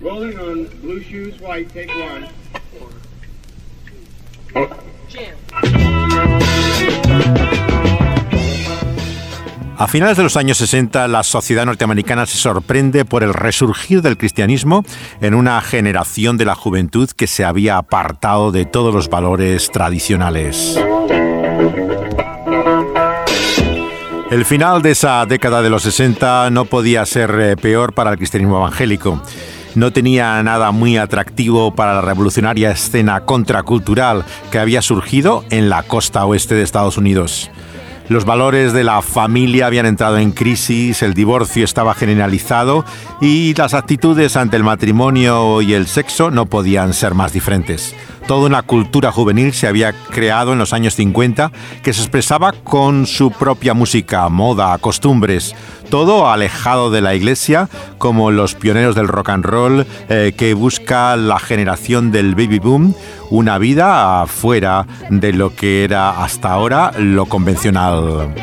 Rolling on blue shoes, white, take one. A finales de los años 60, la sociedad norteamericana se sorprende por el resurgir del cristianismo en una generación de la juventud que se había apartado de todos los valores tradicionales. El final de esa década de los 60 no podía ser eh, peor para el cristianismo evangélico. No tenía nada muy atractivo para la revolucionaria escena contracultural que había surgido en la costa oeste de Estados Unidos. Los valores de la familia habían entrado en crisis, el divorcio estaba generalizado y las actitudes ante el matrimonio y el sexo no podían ser más diferentes. Toda una cultura juvenil se había creado en los años 50 que se expresaba con su propia música, moda, costumbres, todo alejado de la iglesia, como los pioneros del rock and roll eh, que busca la generación del baby boom, una vida fuera de lo que era hasta ahora lo convencional.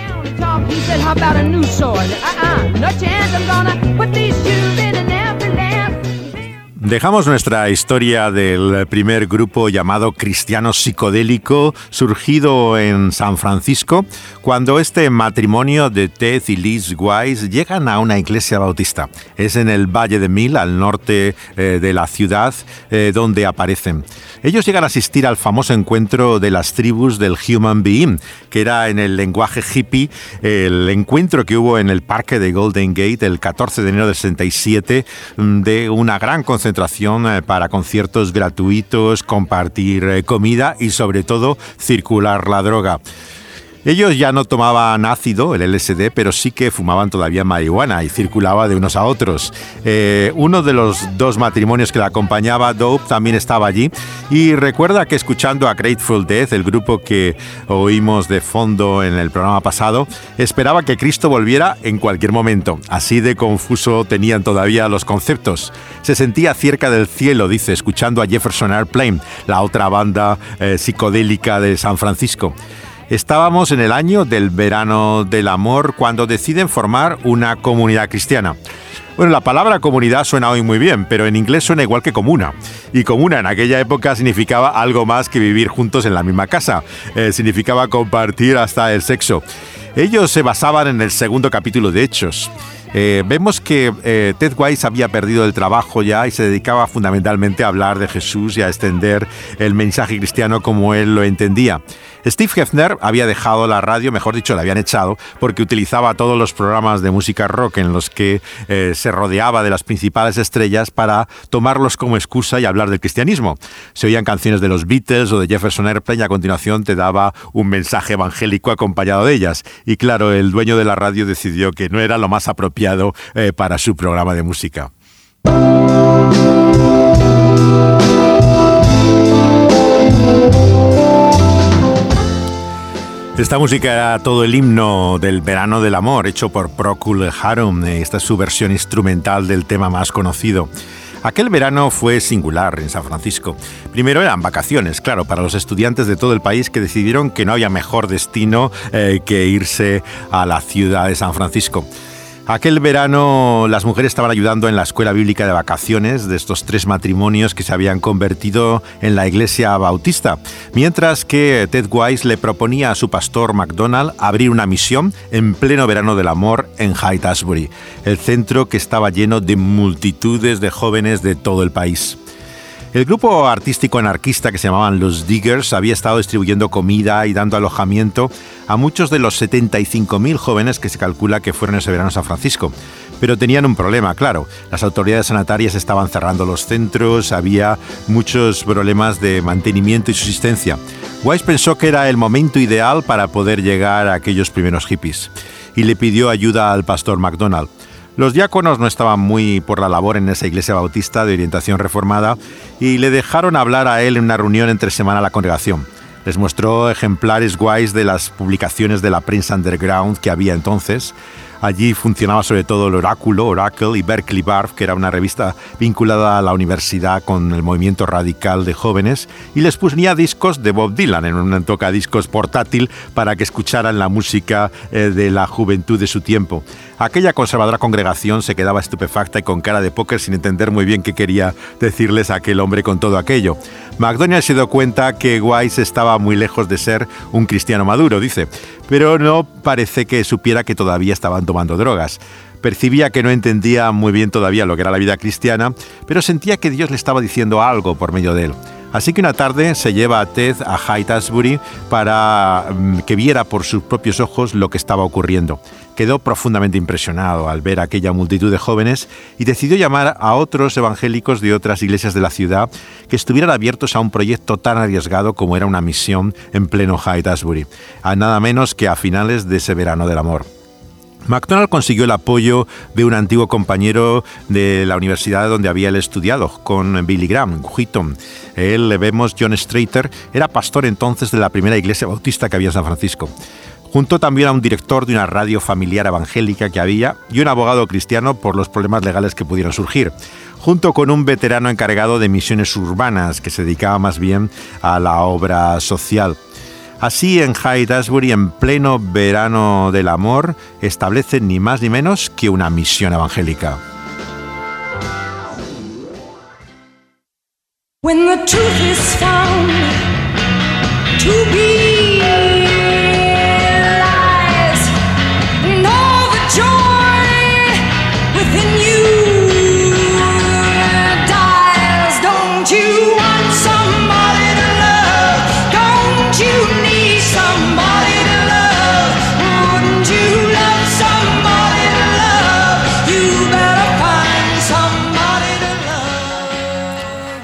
Dejamos nuestra historia del primer grupo llamado Cristiano Psicodélico, surgido en San Francisco, cuando este matrimonio de Ted y Liz Wise llegan a una iglesia bautista. Es en el Valle de Mil, al norte eh, de la ciudad, eh, donde aparecen. Ellos llegan a asistir al famoso encuentro de las tribus del Human Being, que era en el lenguaje hippie el encuentro que hubo en el parque de Golden Gate el 14 de enero del 67 mm, de una gran concentración eh, para conciertos gratuitos, compartir eh, comida y sobre todo circular la droga. Ellos ya no tomaban ácido, el LSD, pero sí que fumaban todavía marihuana y circulaba de unos a otros. Eh, uno de los dos matrimonios que la acompañaba, Dope, también estaba allí y recuerda que escuchando a Grateful Death, el grupo que oímos de fondo en el programa pasado, esperaba que Cristo volviera en cualquier momento. Así de confuso tenían todavía los conceptos. Se sentía cerca del cielo, dice, escuchando a Jefferson Airplane, la otra banda eh, psicodélica de San Francisco. Estábamos en el año del verano del amor cuando deciden formar una comunidad cristiana. Bueno, la palabra comunidad suena hoy muy bien, pero en inglés suena igual que comuna. Y comuna en aquella época significaba algo más que vivir juntos en la misma casa. Eh, significaba compartir hasta el sexo. Ellos se basaban en el segundo capítulo de Hechos. Eh, vemos que eh, Ted Wise había perdido el trabajo ya y se dedicaba fundamentalmente a hablar de Jesús y a extender el mensaje cristiano como él lo entendía. Steve Hefner había dejado la radio, mejor dicho, la habían echado, porque utilizaba todos los programas de música rock en los que eh, se rodeaba de las principales estrellas para tomarlos como excusa y hablar del cristianismo. Se oían canciones de los Beatles o de Jefferson Airplane y a continuación te daba un mensaje evangélico acompañado de ellas. Y claro, el dueño de la radio decidió que no era lo más apropiado eh, para su programa de música. Esta música era todo el himno del verano del amor, hecho por Procul Harum. Esta es su versión instrumental del tema más conocido. Aquel verano fue singular en San Francisco. Primero eran vacaciones, claro, para los estudiantes de todo el país que decidieron que no había mejor destino eh, que irse a la ciudad de San Francisco. Aquel verano las mujeres estaban ayudando en la escuela bíblica de vacaciones de estos tres matrimonios que se habían convertido en la iglesia bautista, mientras que Ted Wise le proponía a su pastor McDonald abrir una misión en pleno verano del amor en Hyde Ashbury, el centro que estaba lleno de multitudes de jóvenes de todo el país. El grupo artístico anarquista que se llamaban los Diggers había estado distribuyendo comida y dando alojamiento a muchos de los 75.000 jóvenes que se calcula que fueron ese verano a San Francisco. Pero tenían un problema, claro. Las autoridades sanitarias estaban cerrando los centros, había muchos problemas de mantenimiento y subsistencia. Wise pensó que era el momento ideal para poder llegar a aquellos primeros hippies y le pidió ayuda al pastor McDonald. Los diáconos no estaban muy por la labor en esa iglesia bautista de orientación reformada y le dejaron hablar a él en una reunión entre semana a la congregación. Les mostró ejemplares guays de las publicaciones de la prensa underground que había entonces. Allí funcionaba sobre todo el Oráculo, Oracle y Berkeley Barb, que era una revista vinculada a la universidad con el movimiento radical de jóvenes, y les ponía discos de Bob Dylan en un tocadiscos portátil para que escucharan la música eh, de la juventud de su tiempo. Aquella conservadora congregación se quedaba estupefacta y con cara de póker sin entender muy bien qué quería decirles aquel hombre con todo aquello. McDonald se dio cuenta que Wise estaba muy lejos de ser un cristiano maduro, dice, pero no parece que supiera que todavía estaban tomando drogas. Percibía que no entendía muy bien todavía lo que era la vida cristiana, pero sentía que Dios le estaba diciendo algo por medio de él. Así que una tarde se lleva a Ted a Haight Ashbury para mm, que viera por sus propios ojos lo que estaba ocurriendo. Quedó profundamente impresionado al ver aquella multitud de jóvenes y decidió llamar a otros evangélicos de otras iglesias de la ciudad que estuvieran abiertos a un proyecto tan arriesgado como era una misión en pleno Haight Ashbury, a nada menos que a finales de ese verano del amor. MacDonald consiguió el apoyo de un antiguo compañero de la universidad donde había él estudiado, con Billy Graham, Wheaton. Él, le vemos, John Strater, era pastor entonces de la primera iglesia bautista que había en San Francisco. Junto también a un director de una radio familiar evangélica que había y un abogado cristiano por los problemas legales que pudieron surgir junto con un veterano encargado de misiones urbanas que se dedicaba más bien a la obra social. Así, en Hyde Ashbury, en pleno verano del amor, establecen ni más ni menos que una misión evangélica.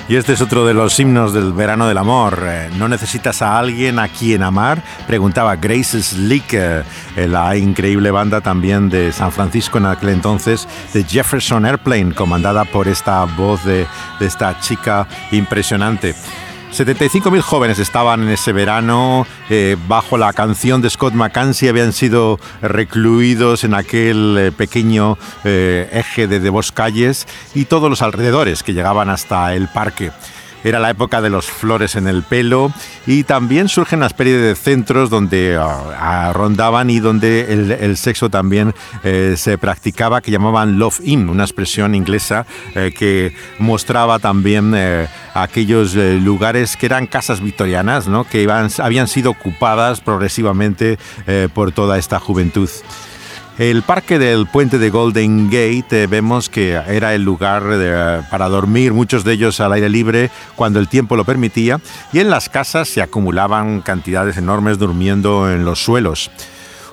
Y este es otro de los himnos del verano del amor. Eh, ¿No necesitas a alguien a quien amar? Preguntaba Grace Slick, eh, la increíble banda también de San Francisco en aquel entonces, de Jefferson Airplane, comandada por esta voz de, de esta chica impresionante. 75.000 jóvenes estaban en ese verano eh, bajo la canción de Scott McKenzie, habían sido recluidos en aquel eh, pequeño eh, eje de, de calles y todos los alrededores que llegaban hasta el parque. Era la época de los flores en el pelo y también surgen una especie de centros donde ah, rondaban y donde el, sexo también eh, se practicaba, que llamaban Love In, una expresión inglesa eh, que mostraba también eh, aquellos lugares que eran casas victorianas, ¿no? que habían sido ocupadas progresivamente por toda esta juventud. El parque del puente de Golden Gate eh, vemos que era el lugar para dormir, muchos de ellos al aire libre cuando el tiempo lo permitía, y en las casas se acumulaban cantidades enormes durmiendo en los suelos.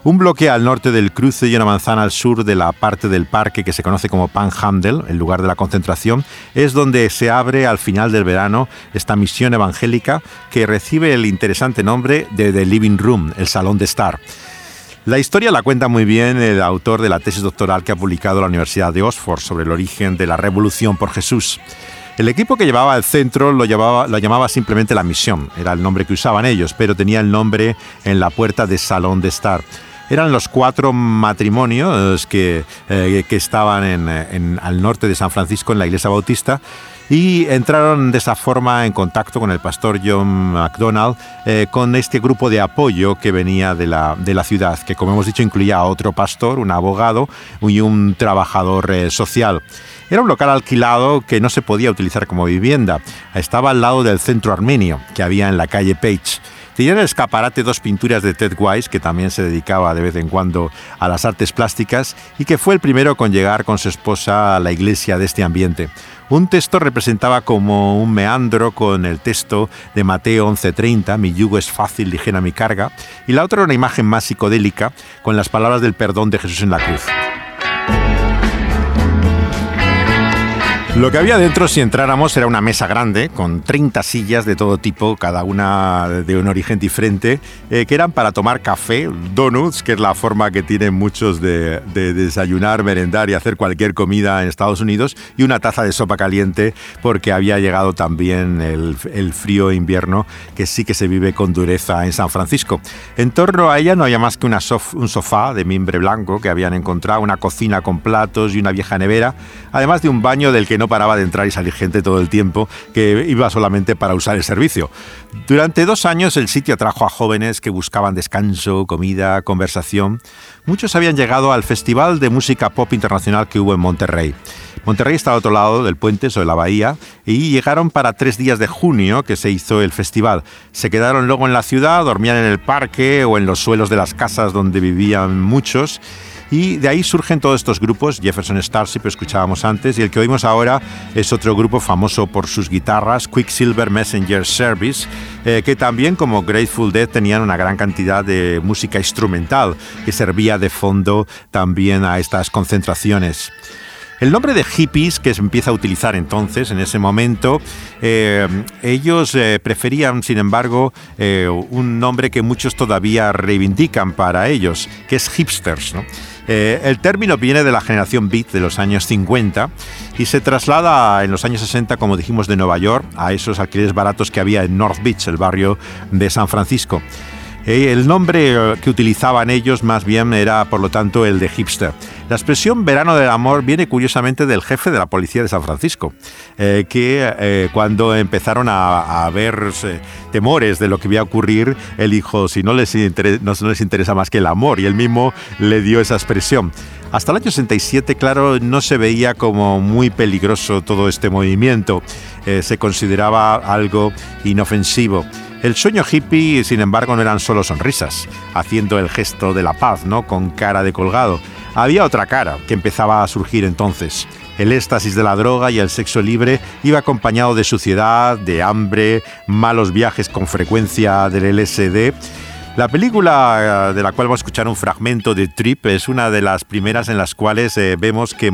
Un bloque al norte del cruce y una manzana al sur de la parte del parque que se conoce como Panhandle, el lugar de la concentración, es donde se abre al final del verano esta misión evangélica que recibe el interesante nombre de The Living Room, el Salón de Estar. La historia la cuenta muy bien el autor de la tesis doctoral que ha publicado la Universidad de Oxford sobre el origen de la Revolución por Jesús. El equipo que llevaba el centro lo, llamaba simplemente la misión, era el nombre que usaban ellos, pero tenía el nombre en la puerta de Salón de Estar. Eran los cuatro matrimonios que, eh, estaban en, al norte de San Francisco en la iglesia bautista y entraron de esa forma en contacto con el pastor John MacDonald, eh, con este grupo de apoyo que venía de la, de la ciudad, que como hemos dicho incluía a otro pastor, un abogado y un trabajador eh, social. Era un local alquilado que no se podía utilizar como vivienda. Estaba al lado del centro armenio que había en la calle Page. Tenía en el escaparate dos pinturas de Ted Wise, que también se dedicaba de vez en cuando a las artes plásticas y que fue el primero con llegar con su esposa a la iglesia de este ambiente. Un texto representaba como un meandro con el texto de Mateo 11:30, mi yugo es fácil, ligera mi carga, y la otra una imagen más psicodélica con las palabras del perdón de Jesús en la cruz. Lo que había dentro, si entráramos, era una mesa grande con 30 sillas de todo tipo, cada una de un origen diferente, eh, que eran para tomar café, donuts, que es la forma que tienen muchos de, desayunar, merendar y hacer cualquier comida en Estados Unidos, y una taza de sopa caliente, porque había llegado también el, frío invierno, que sí que se vive con dureza en San Francisco. En torno a ella no había más que una un sofá de mimbre blanco que habían encontrado, una cocina con platos y una vieja nevera, además de un baño del que no paraba de entrar y salir gente todo el tiempo que iba solamente para usar el servicio. Durante dos años el sitio atrajo a jóvenes que buscaban descanso, comida, conversación. Muchos habían llegado al Festival de Música Pop Internacional que hubo en Monterrey. Monterrey está al otro lado del puente, sobre la bahía, y llegaron para tres días de junio que se hizo el festival. Se quedaron luego en la ciudad, dormían en el parque o en los suelos de las casas donde vivían muchos y de ahí surgen todos estos grupos, Jefferson Starship escuchábamos antes, y el que oímos ahora es otro grupo famoso por sus guitarras, Quicksilver Messenger Service, eh, que también como Grateful Dead tenían una gran cantidad de música instrumental que servía de fondo también a estas concentraciones. El nombre de hippies que se empieza a utilizar entonces, en ese momento, eh, ellos eh, preferían, sin embargo, un nombre que muchos todavía reivindican para ellos, que es hipsters. ¿no? Eh, el término viene de la generación beat de los años 50 y se traslada en los años 60, como dijimos, de Nueva York a esos alquileres baratos que había en North Beach, el barrio de San Francisco. Eh, el nombre eh, que utilizaban ellos más bien era, por lo tanto, el de hipster. La expresión verano del amor viene curiosamente del jefe de la policía de San Francisco, eh, que cuando empezaron a, ver temores de lo que iba a ocurrir, él dijo, si no les, no les interesa más que el amor, y él mismo le dio esa expresión. Hasta el año 67, claro, no se veía como muy peligroso todo este movimiento, se consideraba algo inofensivo. El sueño hippie, sin embargo, no eran solo sonrisas, haciendo el gesto de la paz, ¿no? Con cara de colgado. Había otra cara que empezaba a surgir entonces. El éxtasis de la droga y el sexo libre iba acompañado de suciedad, de hambre, malos viajes con frecuencia del LSD la película eh, de la cual vamos a escuchar un fragmento de Trip es una de las primeras en las cuales eh, vemos que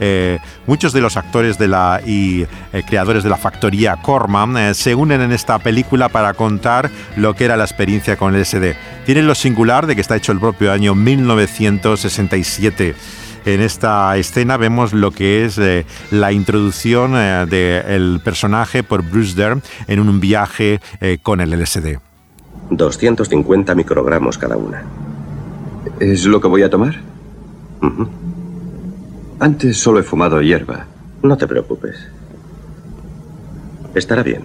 eh, muchos de los actores de la, y creadores de la factoría Corman se unen en esta película para contar lo que era la experiencia con el SD. Tiene lo singular de que está hecho el propio año 1967 en esta escena vemos lo que es la introducción del personaje por Bruce Dern en un viaje con el LSD. 250 microgramos cada una. ¿Es lo que voy a tomar? Antes solo he fumado hierba. No te preocupes. Estará bien.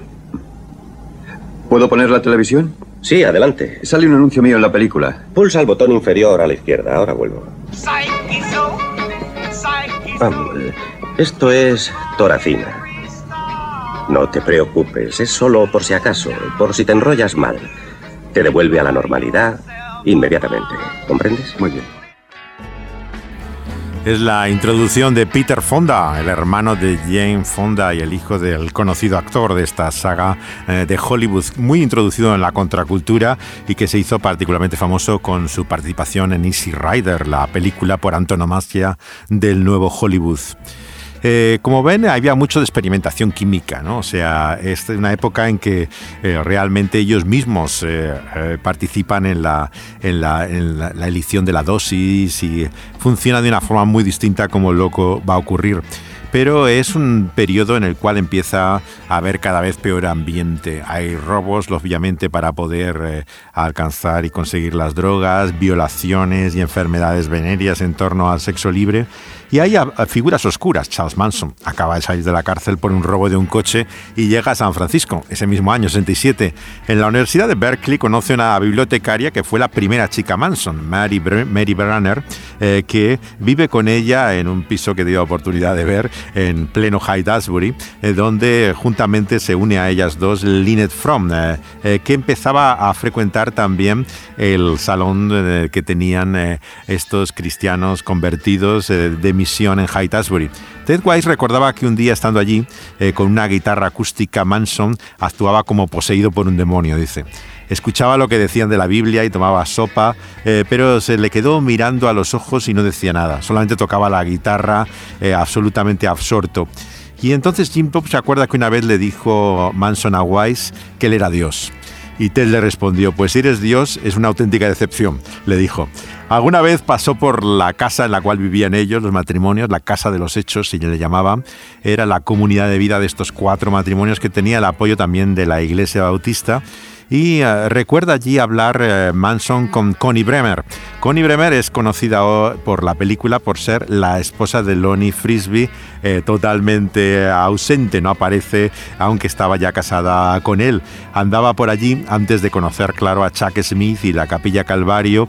¿Puedo poner la televisión? Sí, adelante. Sale un anuncio mío en la película. Pulsa el botón inferior a la izquierda. Ahora vuelvo. Vamos. Esto es toracina. No te preocupes, es solo por si acaso, por si te enrollas mal te devuelve a la normalidad inmediatamente. ¿Comprendes? Muy bien. Es la introducción de Peter Fonda, el hermano de Jane Fonda y el hijo del conocido actor de esta saga eh, de Hollywood, muy introducido en la contracultura y que se hizo particularmente famoso con su participación en Easy Rider, la película por antonomasia del nuevo Hollywood. Eh, como ven, había mucho de experimentación química, ¿no? O sea, es una época en que eh, realmente ellos mismos eh, participan en la, en, la, la, elección de la dosis y funciona de una forma muy distinta como loco va a ocurrir pero es un periodo en el cual empieza a haber cada vez peor ambiente. Hay robos, obviamente, para poder alcanzar y conseguir las drogas, violaciones y enfermedades venéreas en torno al sexo libre. Y hay figuras oscuras. Charles Manson acaba de salir de la cárcel por un robo de un coche y llega a San Francisco ese mismo año, 67. En la Universidad de Berkeley conoce una bibliotecaria que fue la primera chica Manson, Mary, Mary Branner, eh, que vive con ella en un piso que dio oportunidad de ver en pleno High Asbury, eh, donde juntamente se une a ellas dos Lynette Fromm, eh, que empezaba a frecuentar también el salón que tenían estos cristianos convertidos de misión en Haight-Ashbury. Ted Wise recordaba que un día estando allí, eh, con una guitarra acústica Manson, actuaba como poseído por un demonio, dice. Escuchaba lo que decían de la Biblia y tomaba sopa, eh, pero se le quedó mirando a los ojos y no decía nada. Solamente tocaba la guitarra eh, absolutamente absorto. Y entonces Jim Pop se acuerda que una vez le dijo Manson a Wise que él era Dios. Y Ted le respondió, pues si eres Dios es una auténtica decepción, le dijo. Alguna vez pasó por la casa en la cual vivían ellos, los matrimonios, la casa de los hechos, si le llamaban. Era la comunidad de vida de estos cuatro matrimonios que tenía el apoyo también de la iglesia bautista y eh, recuerda allí hablar eh, Manson con Connie Bremer. Connie Bremer es conocida por la película por ser la esposa de Lonnie Frisbee, eh, totalmente ausente, no aparece aunque estaba ya casada con él. Andaba por allí antes de conocer, claro, a Chuck Smith y la Capilla Calvario,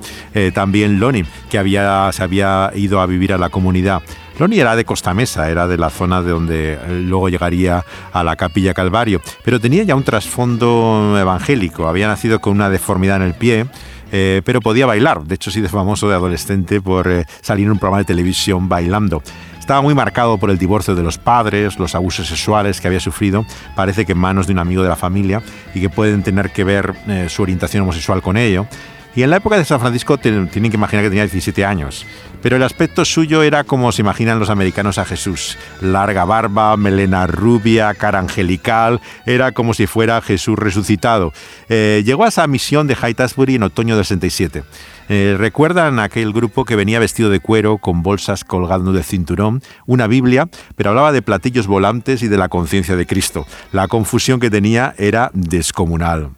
también Lonnie, que había, se había ido a vivir a la comunidad. Lonnie era de Costa Mesa, era de la zona de donde eh, luego llegaría a la Capilla Calvario, pero tenía ya un trasfondo evangélico, había nacido con una deformidad en el pie, eh, pero podía bailar, de hecho sí de famoso de adolescente por eh, salir en un programa de televisión bailando. Estaba muy marcado por el divorcio de los padres, los abusos sexuales que había sufrido, parece que en manos de un amigo de la familia, y que pueden tener que ver su orientación homosexual con ello. Y en la época de San Francisco tienen que imaginar que tenía 17 años. Pero el aspecto suyo era como se imaginan los americanos a Jesús. Larga barba, melena rubia, cara angelical. Era como si fuera Jesús resucitado. Eh, llegó a esa misión de Haight-Ashbury en otoño del 67. Eh, ¿Recuerdan aquel grupo que venía vestido de cuero, con bolsas colgando del cinturón, una Biblia, pero hablaba de platillos volantes y de la conciencia de Cristo? La confusión que tenía era descomunal.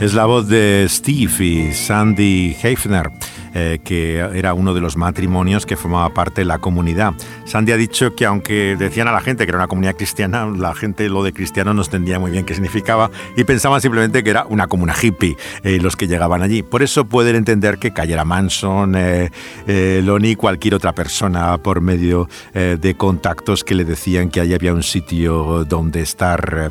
Es la voz de Steve y Sandy Hefner, eh, que era uno de los matrimonios que formaba parte de la comunidad. Sandy ha dicho que aunque decían a la gente que era una comunidad cristiana, la gente lo de cristiano no entendía muy bien qué significaba y pensaban simplemente que era una comuna hippie eh, los que llegaban allí. Por eso pueden entender que cayera Manson, eh, eh Lonnie, cualquier otra persona por medio de contactos que le decían que allí había un sitio donde estar.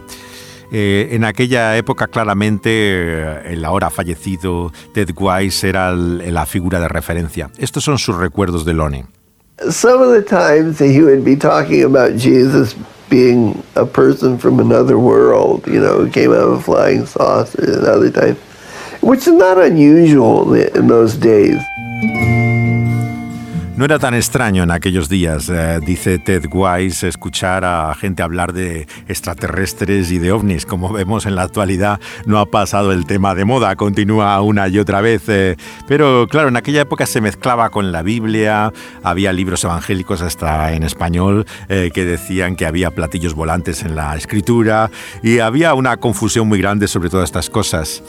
Eh, en aquella época claramente eh, el ahora fallecido Ted Wise era la figura de referencia. Estos son sus recuerdos de Lonnie. Some of the times he would be talking about Jesus being a person from another world, you know, who came out of a flying saucer and other times, which is not unusual in those days. No era tan extraño en aquellos días, eh, dice Ted Wise, escuchar a gente hablar de extraterrestres y de ovnis. Como vemos en la actualidad, no ha pasado el tema de moda, continúa una y otra vez. Eh, pero claro, en aquella época se mezclaba con la Biblia, había libros evangélicos hasta en español eh, que decían que había platillos volantes en la escritura y había una confusión muy grande sobre todas estas cosas.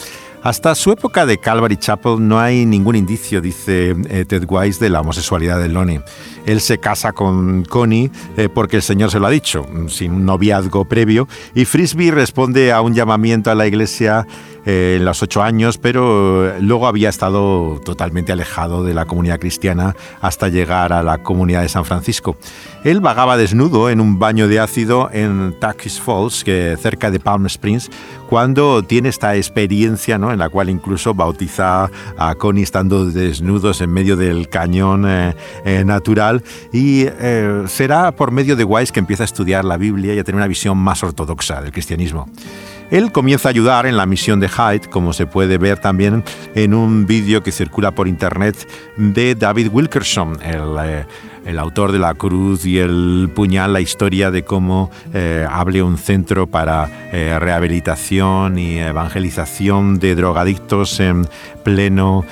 Hasta su época de Calvary Chapel no hay ningún indicio, dice eh, Ted Wise, de la homosexualidad de Lonnie. Él se casa con Connie eh, porque el Señor se lo ha dicho, sin un noviazgo previo, y Frisbee responde a un llamamiento a la iglesia eh, en los ocho años, pero luego había estado totalmente alejado de la comunidad cristiana hasta llegar a la comunidad de San Francisco. Él vagaba desnudo en un baño de ácido en Tucky's Falls, que cerca de Palm Springs, cuando tiene esta experiencia ¿no? en la cual incluso bautiza a Connie estando desnudos en medio del cañón eh, eh, natural y será por medio de Wise que empieza a estudiar la Biblia y a tener una visión más ortodoxa del cristianismo. Él comienza a ayudar en la misión de Hyde, como se puede ver también en un vídeo que circula por internet de David Wilkerson, el, eh, autor de La Cruz y el Puñal, la historia de cómo eh, abre un centro para eh, rehabilitación y evangelización de drogadictos en pleno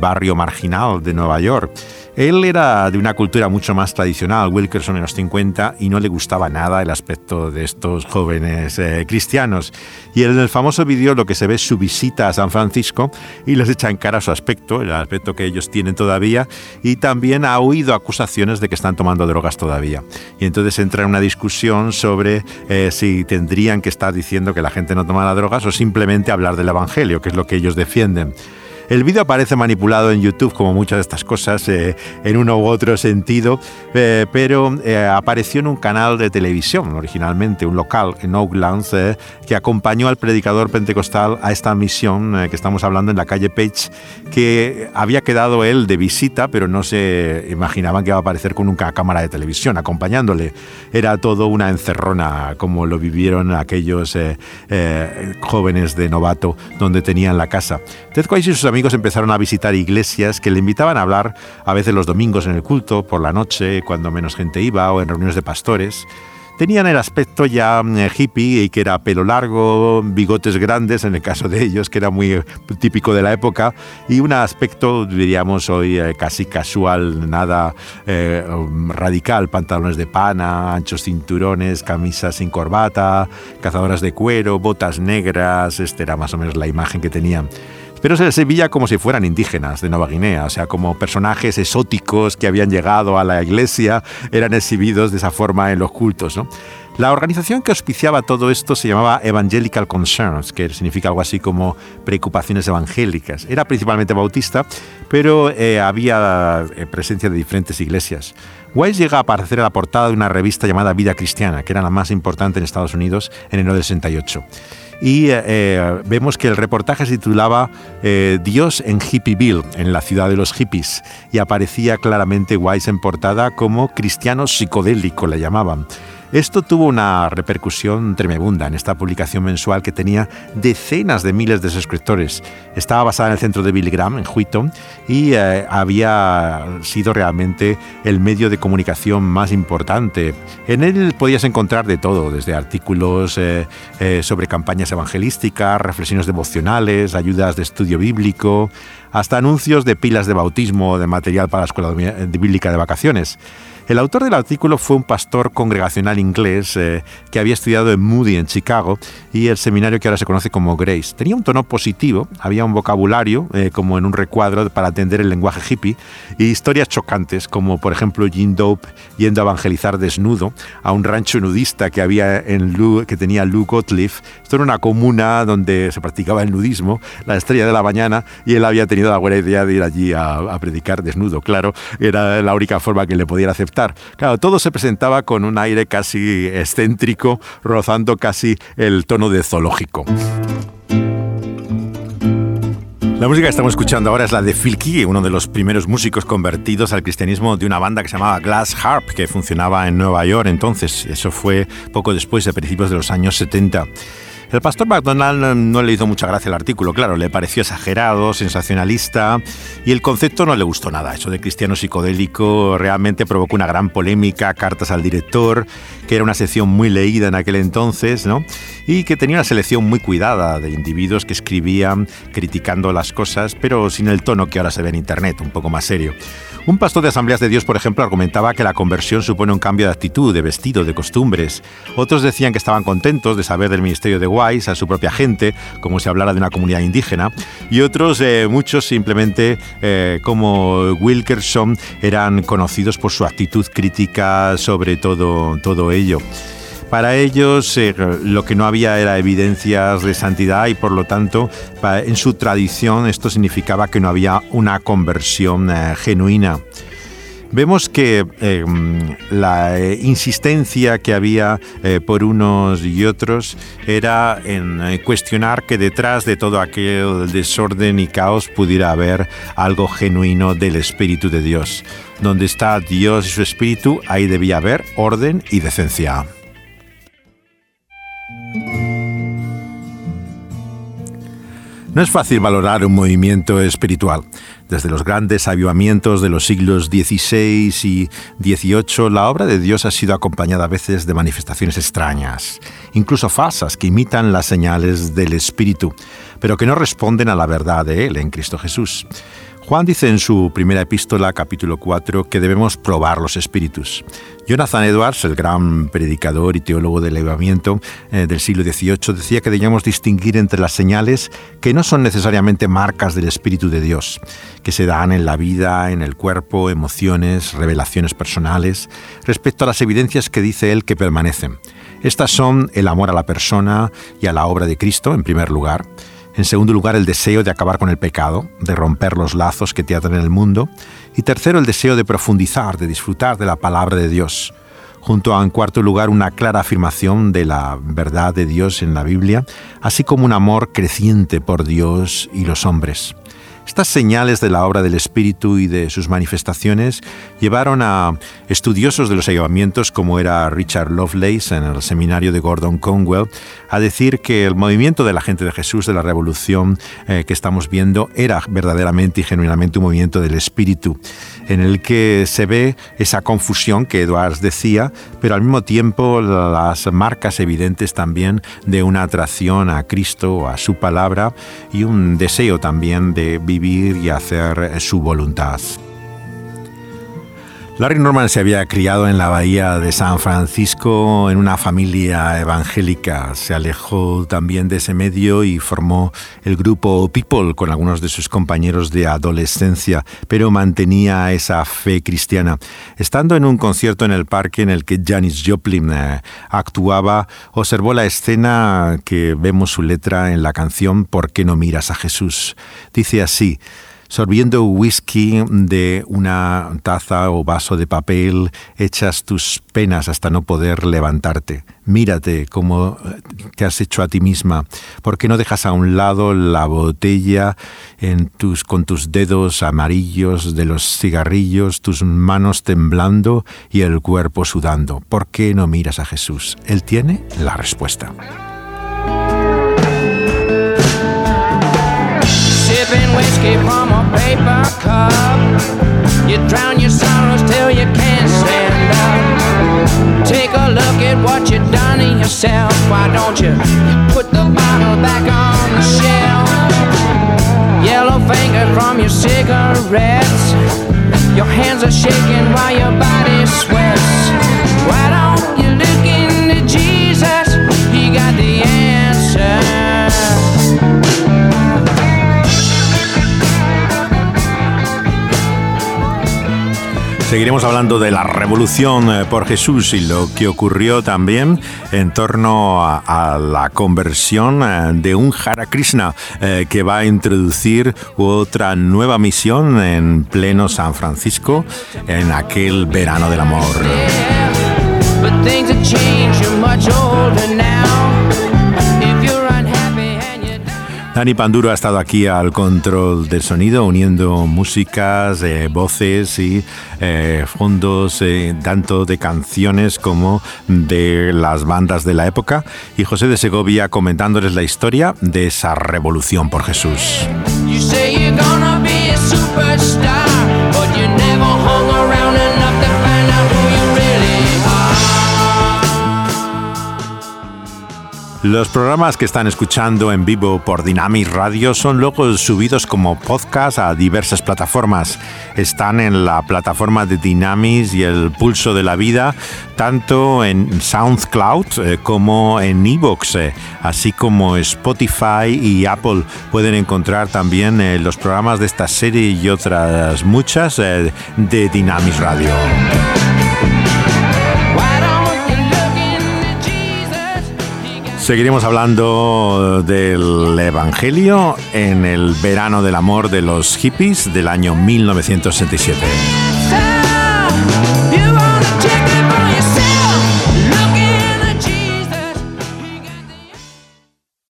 barrio marginal de Nueva York. Él era de una cultura mucho más tradicional, Wilkerson en los 50, y no le gustaba nada el aspecto de estos jóvenes eh, cristianos. Y en el famoso vídeo lo que se ve es su visita a San Francisco y les echa en cara su aspecto, el aspecto que ellos tienen todavía, y también ha oído acusaciones de que están tomando drogas todavía. Y entonces entra en una discusión sobre eh, si tendrían que estar diciendo que la gente no toma drogas o simplemente hablar del Evangelio, que es lo que ellos defienden. El vídeo aparece manipulado en YouTube, como muchas de estas cosas, eh, en uno u otro sentido, eh, pero eh, apareció en un canal de televisión originalmente, un local en Oaklands, que acompañó al predicador pentecostal a esta misión que estamos hablando en la calle Page, que había quedado él de visita, pero no se imaginaban que iba a aparecer con una cámara de televisión acompañándole. Era todo una encerrona, como lo vivieron aquellos jóvenes de novato donde tenían la casa. Ted y sus amigos empezaron a visitar iglesias que le invitaban a hablar a veces los domingos en el culto, por la noche, cuando menos gente iba, o en reuniones de pastores. Tenían el aspecto ya mm, hippie y que era pelo largo, bigotes grandes en el caso de ellos, que era muy eh, típico de la época, y un aspecto, diríamos hoy, eh, casi casual, nada eh, radical, pantalones de pana, anchos cinturones, camisas sin corbata, cazadoras de cuero, botas negras, esta era más o menos la imagen que tenían pero se les veía como si fueran indígenas de Nueva Guinea, o sea, como personajes exóticos que habían llegado a la iglesia, eran exhibidos de esa forma en los cultos. La organización que auspiciaba todo esto se llamaba Evangelical Concerns, que significa algo así como preocupaciones evangélicas. Era principalmente bautista, pero eh, había eh, presencia de diferentes iglesias. Wise llega a aparecer en la portada de una revista llamada Vida Cristiana, que era la más importante en Estados Unidos en enero del 68 y eh, eh, vemos que el reportaje se titulaba eh, Dios en Hippieville, en la ciudad de los hippies, y aparecía claramente Wise en portada como cristiano psicodélico, le llamaban. Esto tuvo una repercusión tremenda en esta publicación mensual que tenía decenas de miles de suscriptores. Estaba basada en el centro de Billy Graham, en Wheaton, y eh, había sido realmente el medio de comunicación más importante. En él podías encontrar de todo, desde artículos eh, eh, sobre campañas evangelísticas, reflexiones devocionales, ayudas de estudio bíblico, hasta anuncios de pilas de bautismo, de material para la escuela bíblica de vacaciones. El autor del artículo fue un pastor congregacional inglés eh, que había estudiado en Moody en Chicago y el seminario que ahora se conoce como Grace. Tenía un tono positivo, había un vocabulario eh, como en un recuadro para atender el lenguaje hippie y historias chocantes como por ejemplo Jim Dope yendo a evangelizar desnudo a un rancho nudista que había en Lou, que tenía Lou Gottlieb. Esto era una comuna donde se practicaba el nudismo, la estrella de la mañana y él había tenido la buena idea de ir allí a, predicar desnudo. Claro, era la única forma que le podían aceptar Claro, todo se presentaba con un aire casi excéntrico, rozando casi el tono de zoológico. La música que estamos escuchando ahora es la de Phil Key, uno de los primeros músicos convertidos al cristianismo de una banda que se llamaba Glass Harp, que funcionaba en Nueva York entonces. Eso fue poco después, a principios de los años 70. El pastor McDonald no le hizo mucha gracia el artículo, claro, le pareció exagerado, sensacionalista y el concepto no le gustó nada. Eso de cristiano psicodélico realmente provocó una gran polémica, cartas al director, que era una sección muy leída en aquel entonces, ¿no? Y que tenía una selección muy cuidada de individuos que escribían criticando las cosas, pero sin el tono que ahora se ve en Internet, un poco más serio. Un pastor de Asambleas de Dios, por ejemplo, argumentaba que la conversión supone un cambio de actitud, de vestido, de costumbres. Otros decían que estaban contentos de saber del ministerio de A su propia gente, como si hablara de una comunidad indígena. Y otros, eh, muchos simplemente, eh, como Wilkerson, eran conocidos por su actitud crítica sobre todo, todo ello. Para ellos eh, lo que no había era evidencias de santidad y por lo tanto en su tradición esto significaba que no había una conversión genuina. Vemos que eh, la insistencia que había por unos y otros era en cuestionar que detrás de todo aquel desorden y caos pudiera haber algo genuino del Espíritu de Dios. Donde está Dios y su Espíritu, ahí debía haber orden y decencia. No es fácil valorar un movimiento espiritual. Desde los grandes avivamientos de los siglos XVI y XVIII, la obra de Dios ha sido acompañada a veces de manifestaciones extrañas, incluso falsas, que imitan las señales del Espíritu, pero que no responden a la verdad de Él en Cristo Jesús. Juan dice en su primera epístola, capítulo 4, que debemos probar los espíritus. Jonathan Edwards, el gran predicador y teólogo del elevamiento eh, del siglo XVIII, decía que debíamos distinguir entre las señales que no son necesariamente marcas del Espíritu de Dios, que se dan en la vida, en el cuerpo, emociones, revelaciones personales, respecto a las evidencias que dice él que permanecen. Estas son el amor a la persona y a la obra de Cristo, en primer lugar, en segundo lugar, el deseo de acabar con el pecado, de romper los lazos que te atan en el mundo. Y tercero, el deseo de profundizar, de disfrutar de la palabra de Dios. Junto a, en cuarto lugar, una clara afirmación de la verdad de Dios en la Biblia, así como un amor creciente por Dios y los hombres. Estas señales de la obra del Espíritu y de sus manifestaciones llevaron a estudiosos de los ayudamientos como era Richard Lovelace en el seminario de Gordon Conwell a decir que el movimiento de la gente de Jesús, de la revolución eh, que estamos viendo, era verdaderamente y genuinamente un movimiento del Espíritu en el que se ve esa confusión que Edwards decía, pero al mismo tiempo las marcas evidentes también de una atracción a Cristo, a su palabra y un deseo también de vivir y hacer su voluntad. Larry Norman se había criado en la bahía de San Francisco en una familia evangélica. Se alejó también de ese medio y formó el grupo People con algunos de sus compañeros de adolescencia, pero mantenía esa fe cristiana. Estando en un concierto en el parque en el que Janis Joplin eh, actuaba, observó la escena que vemos su letra en la canción ¿Por qué no miras a Jesús? Dice así, sorbiendo whisky de una taza o vaso de papel, echas tus penas hasta no poder levantarte. Mírate cómo eh, te has hecho a ti misma. ¿Por qué no dejas a un lado la botella con tus dedos amarillos de los cigarrillos, tus manos temblando y el cuerpo sudando? ¿Por qué no miras a Jesús? Él tiene la respuesta. Sipping whiskey from a paper cup. You drown your sorrows till you can't stand up. Take a look at what you've done to yourself. Why don't you put the bottle back on the shelf? Yellow fingers from your cigarettes. Your hands are shaking while your body sweats. Why don't you look into Jesus? He got the Seguiremos hablando de la revolución eh, por Jesús y lo que ocurrió también en torno a, la conversión eh, de un Hare Krishna eh, que va a introducir otra nueva misión en pleno San Francisco en aquel verano del amor. Dani Panduro ha estado aquí al control del sonido, uniendo músicas, eh, voces y eh, fondos eh, tanto de canciones como de las bandas de la época. Y José de Segovia comentándoles la historia de esa revolución por Jesús. Los programas que están escuchando en vivo por Dynamis Radio son luego subidos como podcast a diversas plataformas. Están en la plataforma de Dynamis y el Pulso de la Vida, tanto en SoundCloud eh, como en Evox, eh, así como Spotify y Apple. Pueden encontrar también eh, los programas de esta serie y otras muchas de Dynamis Radio. Seguiremos hablando del Evangelio en el verano del amor de los hippies del año 1967.